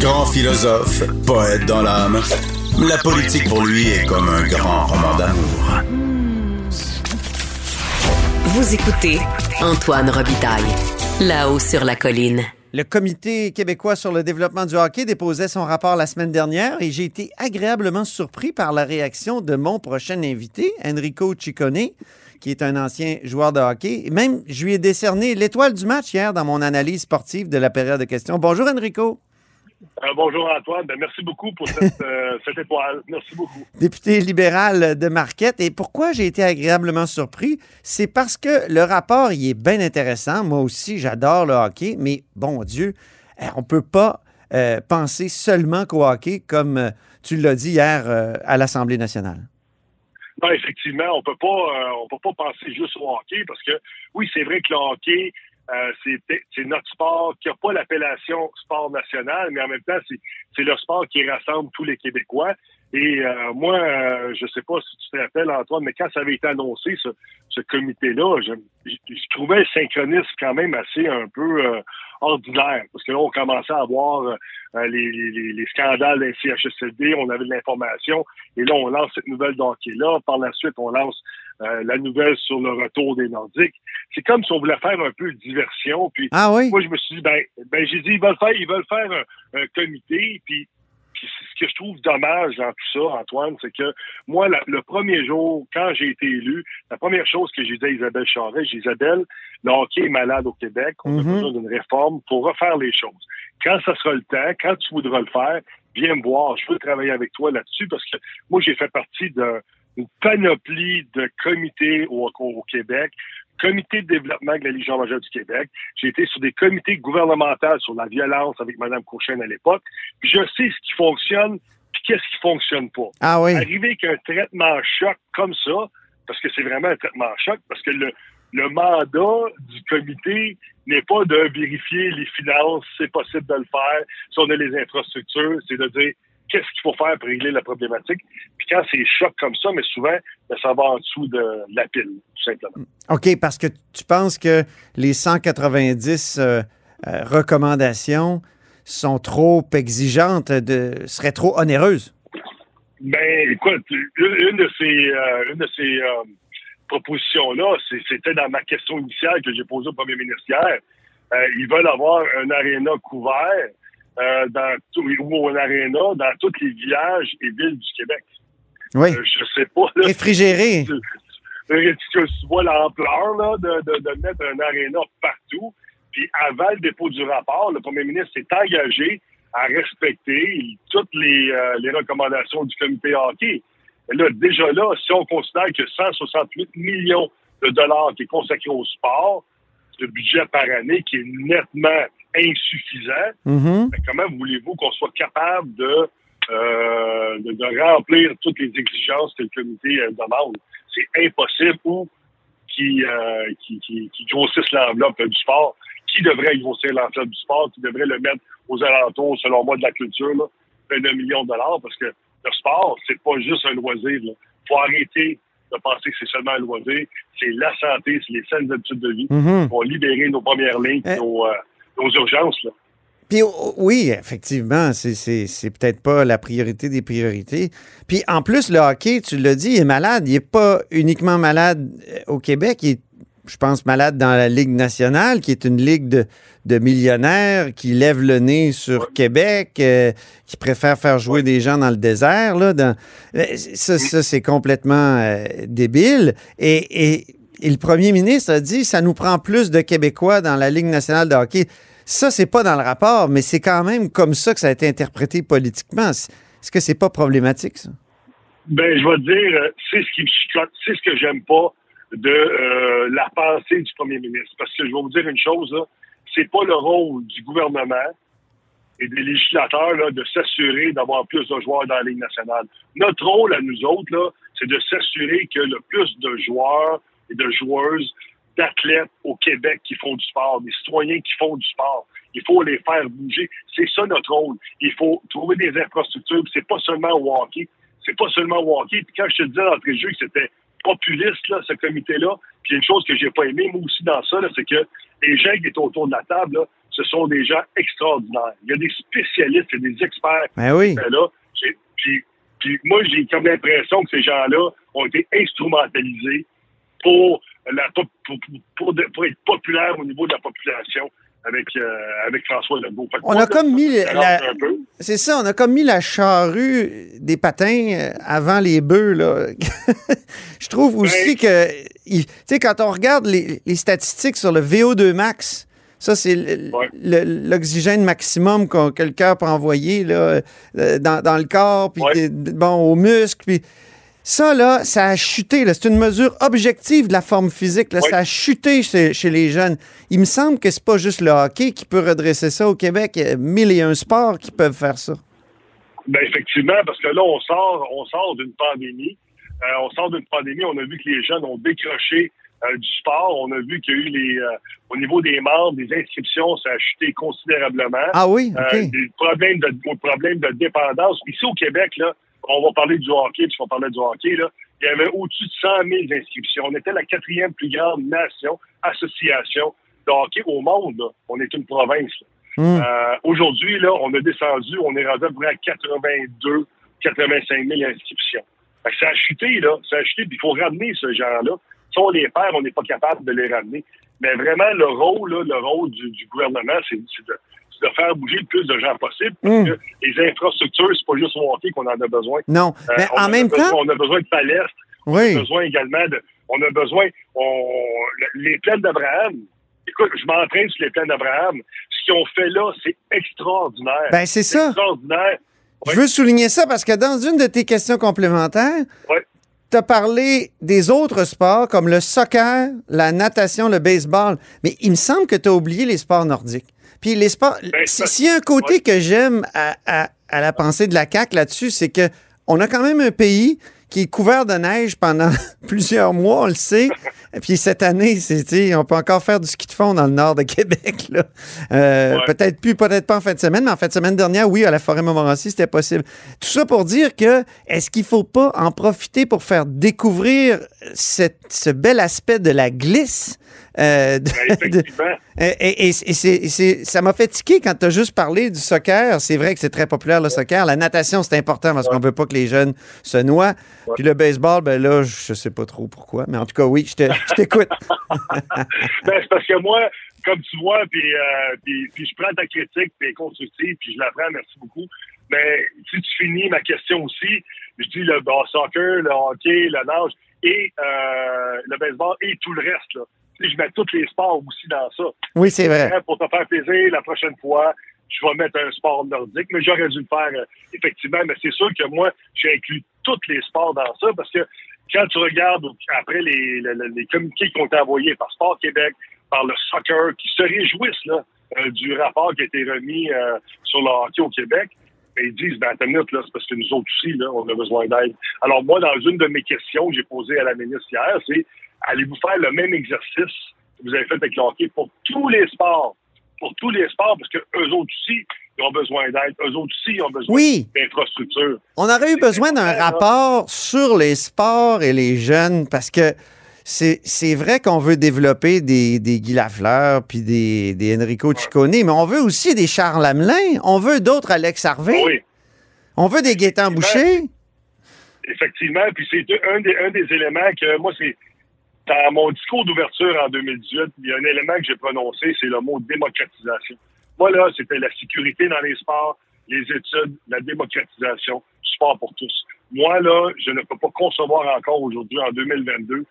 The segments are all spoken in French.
Grand philosophe, poète dans l'âme, la politique pour lui est comme un grand roman d'amour. Vous écoutez Antoine Robitaille, là-haut sur la colline. Le Comité québécois sur le développement du hockey déposait son rapport la semaine dernière et j'ai été agréablement surpris par la réaction de mon prochain invité, Enrico Ciccone, qui est un ancien joueur de hockey. Même, je lui ai décerné l'étoile du match hier dans mon analyse sportive de la période de questions. Bonjour, Enrico. Euh, bonjour Antoine, ben, merci beaucoup pour cette, euh, cette, étoile. Merci beaucoup. Député libéral de Marquette. Et pourquoi j'ai été agréablement surpris? C'est parce que le rapport, il est bien intéressant. Moi aussi, j'adore le hockey, mais bon Dieu, eh, on ne peut pas euh, penser seulement qu'au hockey, comme tu l'as dit hier à l'Assemblée nationale. Non, effectivement, on peut pas, on peut pas penser juste au hockey parce que oui, c'est vrai que le hockey, euh, c'est notre sport qui n'a pas l'appellation sport national, mais en même temps, c'est le sport qui rassemble tous les Québécois. Et euh, moi, euh, je sais pas si tu te rappelles, Antoine, mais quand ça avait été annoncé, ce, ce comité-là, je, je, trouvais le synchronisme quand même assez un peu euh, ordinaire. Parce que là, on commençait à voir les, les, les, scandales d'un CHSLD, on avait de l'information, et là, on lance cette nouvelle d'hockey-là. Par la suite, on lance la nouvelle sur le retour des Nordiques. C'est comme si on voulait faire un peu de diversion. Puis ah oui? moi, je me suis dit, ben, ben j'ai dit, ils veulent faire, ils veulent faire un, un comité, puis ce que je trouve dommage dans tout ça, Antoine, c'est que moi, le premier jour, quand j'ai été élu, la première chose que j'ai dit à Isabelle Charret, j'ai dit, Isabelle, le hockey est malade au Québec, on a mhm. besoin d'une réforme pour refaire les choses. Quand ça sera le temps, quand tu voudras le faire, viens me voir, je veux travailler avec toi là-dessus parce que moi, j'ai fait partie d'une panoplie de comités au, au Québec comité de développement de la Légion majeure du Québec. J'ai été sur des comités gouvernementaux sur la violence avec Mme Courchaine à l'époque. Puis je sais ce qui fonctionne puis qu'est-ce qui fonctionne pas. Ah oui. Arriver avec un traitement choc comme ça, parce que c'est vraiment un traitement choc, parce que le, le mandat du comité n'est pas de vérifier les finances, c'est possible de le faire, si on a les infrastructures, c'est de dire qu'est-ce qu'il faut faire pour régler la problématique. Puis quand c'est choc comme ça, mais souvent, ben, ça va en dessous de la pile, tout simplement. OK, parce que tu penses que les 190 euh, euh, recommandations sont trop exigeantes, de, seraient trop onéreuses? Ben, écoute, une de ces, euh, une de ces propositions-là, c'était dans ma question initiale que j'ai posée au premier ministre hier. ils veulent avoir un aréna couvert euh, dans tout, ou aréna dans tous les villages et villes du Québec. Oui. Euh, je sais pas. Là, Réfrigéré. Tu, tu, vois l'ampleur de, de, de, mettre un aréna partout. Puis avant le dépôt du rapport, le premier ministre s'est engagé à respecter toutes les, euh, les recommandations du comité hockey. Et là, déjà là, si on considère que 168 millions de dollars qui est consacré au sport, le budget par année qui est nettement insuffisant, mm-hmm. comment voulez-vous qu'on soit capable de, euh, de, remplir toutes les exigences que le comité euh, demande? C'est impossible ou qui, euh, qui, qui, qui grossissent l'enveloppe du sport. Qui devrait grossir l'enveloppe du sport? Qui devrait le mettre aux alentours, selon moi, de la culture, là, million de dollars? Parce que le sport, c'est pas juste un loisir. Il faut arrêter de penser que c'est seulement un loisir. C'est la santé, c'est les saines habitudes de vie. Mm-hmm. On va libérer nos premières lignes, eh. nos, euh, nos urgences. Là. Puis oui, effectivement, c'est peut-être pas la priorité des priorités. Puis en plus, le hockey, tu l'as dit, il est malade. Il n'est pas uniquement malade euh, au Québec, il est, je pense, malade dans la Ligue nationale, qui est une ligue de, de millionnaires qui lève le nez sur Québec, euh, qui préfère faire jouer des gens dans le désert. Là, dans, euh, ça, ça c'est complètement débile. Et, et, et le premier ministre a dit, ça nous prend plus de Québécois dans la Ligue nationale de hockey. Ça, c'est pas dans le rapport, mais c'est quand même comme ça que ça a été interprété politiquement. Est-ce que c'est pas problématique, ça? Ben, je vais te dire, euh, c'est ce qui me chicote, c'est ce que j'aime pas de euh, la pensée du premier ministre. Parce que je vais vous dire une chose, c'est pas le rôle du gouvernement et des législateurs là, de s'assurer d'avoir plus de joueurs dans la Ligue nationale. Notre rôle à nous autres, c'est de s'assurer que le plus de joueurs et de joueuses d'athlètes au Québec qui font du sport, des citoyens qui font du sport. Il faut les faire bouger. C'est ça notre rôle. Il faut trouver des infrastructures. C'est pas seulement au hockey. C'est pas seulement au hockey. Puis quand je te disais d'entrée de jeu que c'était populiste, là, ce comité-là, puis une chose que j'ai pas aimé, moi aussi, dans ça, c'est que les gens qui étaient autour de la table, là, ce sont des gens extraordinaires. Il y a des spécialistes, il y a des experts Ben oui. étaient là. Puis, puis moi, j'ai comme l'impression que ces gens-là ont été instrumentalisés pour, la, pour, pour- pour être populaires au niveau de la population avec, euh, avec François Legault. On a comme mis la-. C'est ça, on a comme mis la charrue des patins euh, avant les bœufs. Là. Je trouve aussi que, tu sais, quand on regarde les, les statistiques sur le VO2 max, ça, c'est Ouais. l'oxygène maximum qu'on- que le cœur peut envoyer là, euh, dans, dans le corps, puis Ouais. des- bon, aux muscles. Puis ça, là, ça a chuté. C'est une mesure objective de la forme physique. Là. Ça a chuté chez, chez les jeunes. Il me semble que c'est pas juste le hockey qui peut redresser ça au Québec. Il y a mille et un sports qui peuvent faire ça. Ben effectivement, parce que là, on sort, on sort d'une pandémie. Euh, on sort d'une pandémie, on a vu que les jeunes ont décroché euh, du sport. On a vu qu'il y a eu les euh, au niveau des membres, des inscriptions, ça a chuté considérablement. Ah oui, Euh, OK. des problèmes de des problèmes de dépendance. Ici au Québec, là, on va parler du hockey, puisqu'on parlait du hockey, là, il y avait au-dessus de 100 000 inscriptions. On était la quatrième plus grande nation, association de hockey au monde. là. On est une province. Hmm. Euh, Aujourd'hui, là, on a descendu, on est rendu à peu près à 82, 85 000 inscriptions. Fait que ça a chuté, là. Ça a chuté, puis il faut ramener ce genre-là. Si on les perd, on n'est pas capable de les ramener. Mais vraiment, le rôle, là, le rôle du, du gouvernement, c'est de, de faire bouger le plus de gens possible. Parce Mm. que les infrastructures, c'est pas juste au hockey qu'on en a besoin. Non, Euh, mais en même besoin- temps, On a besoin de palestres. On a oui. besoin également de. On a besoin. On, les plaines d'Abraham. Écoute, je m'entraîne sur les plaines d'Abraham. Ce qu'ils ont fait là, c'est extraordinaire. Ben, c'est ça. extraordinaire. Je veux souligner ça parce que dans une de tes questions complémentaires, Ouais. tu as parlé des autres sports comme le soccer, la natation, le baseball. Mais il me semble que tu as oublié les sports nordiques. Puis les sports. Ben, S'il y a un côté ouais. que j'aime à, à- à la pensée de la CAQ là-dessus, c'est que on a quand même un pays qui est couvert de neige pendant plusieurs mois, on le sait. Puis cette année, c'est, on peut encore faire du ski de fond dans le nord de Québec. Là. Euh, Ouais. Peut-être plus, peut-être pas en fin de semaine, mais en fin de semaine dernière, oui, à la forêt Montmorency, c'était possible. Tout ça pour dire que est-ce qu'il faut pas en profiter pour faire découvrir cette- ce bel aspect de la glisse? euh, de- Ben, de- et, et- et c'est- et c'est- ça m'a fait tiquer quand tu as juste parlé du soccer. C'est vrai que c'est très populaire le soccer. La natation, c'est important parce qu'on veut pas que les jeunes se noient. Puis le baseball, ben là, je sais pas trop pourquoi. Mais en tout cas, oui, je te- je t'écoute. Ben, c'est parce que moi, comme tu vois, puis, euh, puis, puis je prends ta critique, puis elle est constructive, puis je la prends, merci beaucoup. Mais si tu finis ma question aussi, je dis le bon, soccer, le hockey, le nage et euh, le baseball et tout le reste. Là. Je mets tous les sports aussi dans ça. Oui, c'est vrai. Pour te faire plaisir, la prochaine fois, je vais mettre un sport nordique, mais j'aurais dû le faire euh, effectivement. Mais c'est sûr que moi, j'ai inclus tous les sports dans ça parce que quand tu regardes après les, les, les communiqués qui ont été envoyés par Sport Québec, par le soccer, qui se réjouissent là, euh, du rapport qui a été remis euh, sur le hockey au Québec, mais ils disent, ben, attends minute, là, c'est parce que nous autres aussi, là, on a besoin d'aide. Alors, moi, dans une de mes questions que j'ai posées à la ministre hier, c'est allez-vous faire le même exercice que vous avez fait avec le hockey pour tous les sports? Pour tous les sports, parce que eux autres aussi, ils ont besoin d'aide. Eux autres aussi, ils ont besoin Oui. d'infrastructures. On aurait eu besoin d'un rapport sur les sports et les jeunes parce que c'est vrai qu'on veut développer des, des Guy Lafleur puis des, des Enrico Ciccone, mais on veut aussi des Charles Lamelin. On veut d'autres Alex Harvey. Oui. On veut des Gaétan Boucher. Effectivement, puis c'est un des, un des éléments que moi, c'est dans mon discours d'ouverture en 2018, il y a un élément que j'ai prononcé, c'est le mot démocratisation. Moi, là, c'était la sécurité dans les sports, les études, la démocratisation, sport pour tous. Moi, là, je ne peux pas concevoir encore aujourd'hui, en 2022,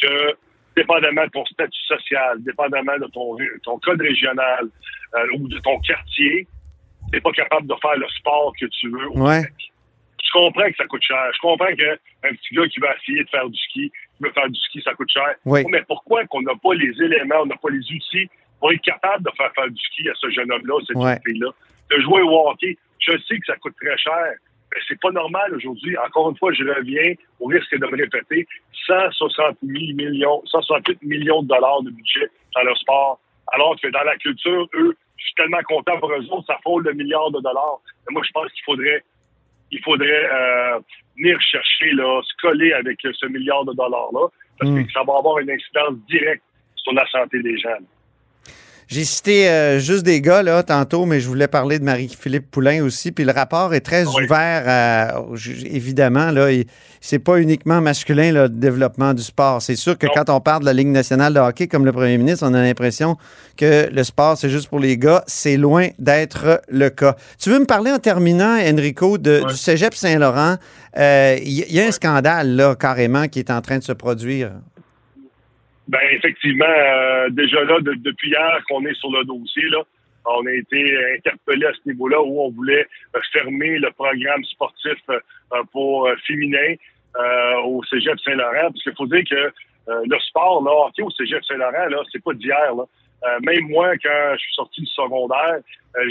que dépendamment de ton statut social, dépendamment de ton, ton code régional euh, ou de ton quartier, tu n'es pas capable de faire le sport que tu veux au Ouais. Québec. Je comprends que ça coûte cher. Je comprends qu'un petit gars qui va essayer de faire du ski, qui veut faire du ski, ça coûte cher. Oui. Mais pourquoi qu'on n'a pas les éléments, on n'a pas les outils pour être capable de faire faire du ski à ce jeune homme-là, cette Ouais. fille-là? De jouer au hockey, je sais que ça coûte très cher. Mais c'est pas normal aujourd'hui. Encore une fois, je reviens au risque de me répéter. 160 000 millions, 168 millions de dollars de budget dans le sport. Alors que dans la culture, eux, je suis tellement content pour eux autres, ça frôle le milliard de dollars. Mais moi, je pense qu'il faudrait il faudrait euh, venir chercher, là, se coller avec ce milliard de dollars-là, parce Mm. que ça va avoir une incidence directe sur la santé des gens. J'ai cité euh, juste des gars là tantôt, mais je voulais parler de Marie-Philippe Poulain aussi. Puis le rapport est très Oui. ouvert, à- évidemment. Là, il- c'est pas uniquement masculin le développement du sport. C'est sûr que Non. quand on parle de la Ligue nationale de hockey, comme le premier ministre, on a l'impression que le sport c'est juste pour les gars. C'est loin d'être le cas. Tu veux me parler en terminant, Enrico, de, du Cégep Saint-Laurent? Euh, Il y, il y a un scandale là carrément qui est en train de se produire. Ben effectivement, euh, déjà là, de- depuis hier qu'on est sur le dossier, là, on a été interpellé à ce niveau-là où on voulait euh, fermer le programme sportif euh, pour euh, féminin au Cégep Saint-Laurent. Parce qu'il faut dire que le sport, là, hockey au Cégep Saint-Laurent, là, c'est pas d'hier. Là. Même moi, quand je suis sorti du secondaire,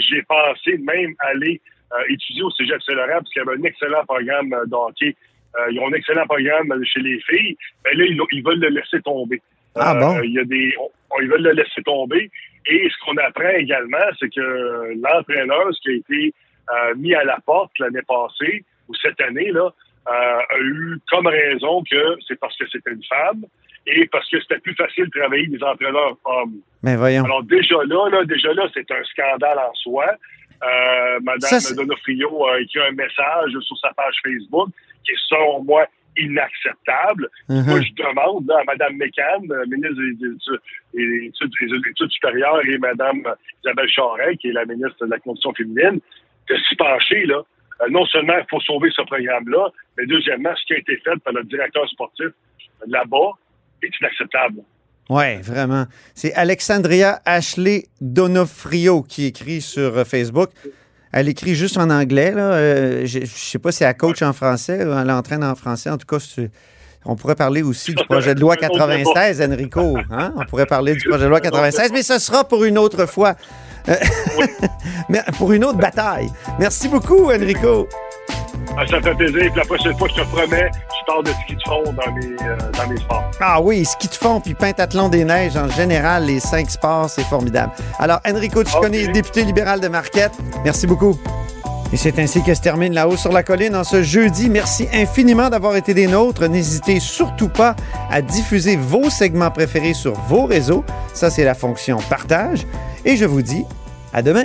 j'ai pensé même aller étudier au Cégep Saint-Laurent parce qu'il y avait un excellent programme de hockey. Ils ont un excellent programme chez les filles. Mais là, ils, ils veulent le laisser tomber. Ah Euh, bon? Il y a des, on- ils veulent le laisser tomber. Et ce qu'on apprend également, c'est que l'entraîneur, ce qui a été euh, mis à la porte l'année passée ou cette année là, euh, a eu comme raison que c'est parce que c'était une femme et parce que c'était plus facile de travailler des entraîneurs hommes. Mais Ben, voyons. Alors déjà là, là déjà là, c'est un scandale en soi. Euh, Madame Ça, Donofrio a écrit un message sur sa page Facebook qui est selon moi inacceptable. Mhm. Moi, je demande là, à Mme Mécan, euh, ministre des, des études, des études- des études supérieures, et Mme Isabelle Charret, qui est la ministre de la Condition féminine, de s'y pencher. Là. Euh, non seulement il faut sauver ce programme-là, mais deuxièmement, ce qui a été fait par le directeur sportif là-bas est inacceptable. Oui, vraiment. C'est Alexandria Ashley Donofrio qui écrit sur euh, Facebook. Elle écrit juste en anglais. Là. Euh, je ne sais pas si elle coach en français ou elle entraîne en français. En tout cas, on pourrait parler aussi du projet de loi 96, Enrico. hein? On pourrait parler du projet de loi 96, mais ce sera pour une autre fois. Euh, pour une autre bataille. Merci beaucoup, Enrico. Ah, ça fait plaisir. Puis la prochaine fois, je te promets, je parle de ski de fond dans mes, euh, dans mes sports. Ah oui, ski de fond puis pentathlon des neiges, en général, les cinq sports, c'est formidable. Alors, Enrico Ciccone, Ok. député libéral de Marquette, merci beaucoup. Et c'est ainsi que se termine La Haut sur la Colline en ce jeudi. Merci infiniment d'avoir été des nôtres. N'hésitez surtout pas à diffuser vos segments préférés sur vos réseaux. Ça, c'est la fonction partage. Et je vous dis à demain.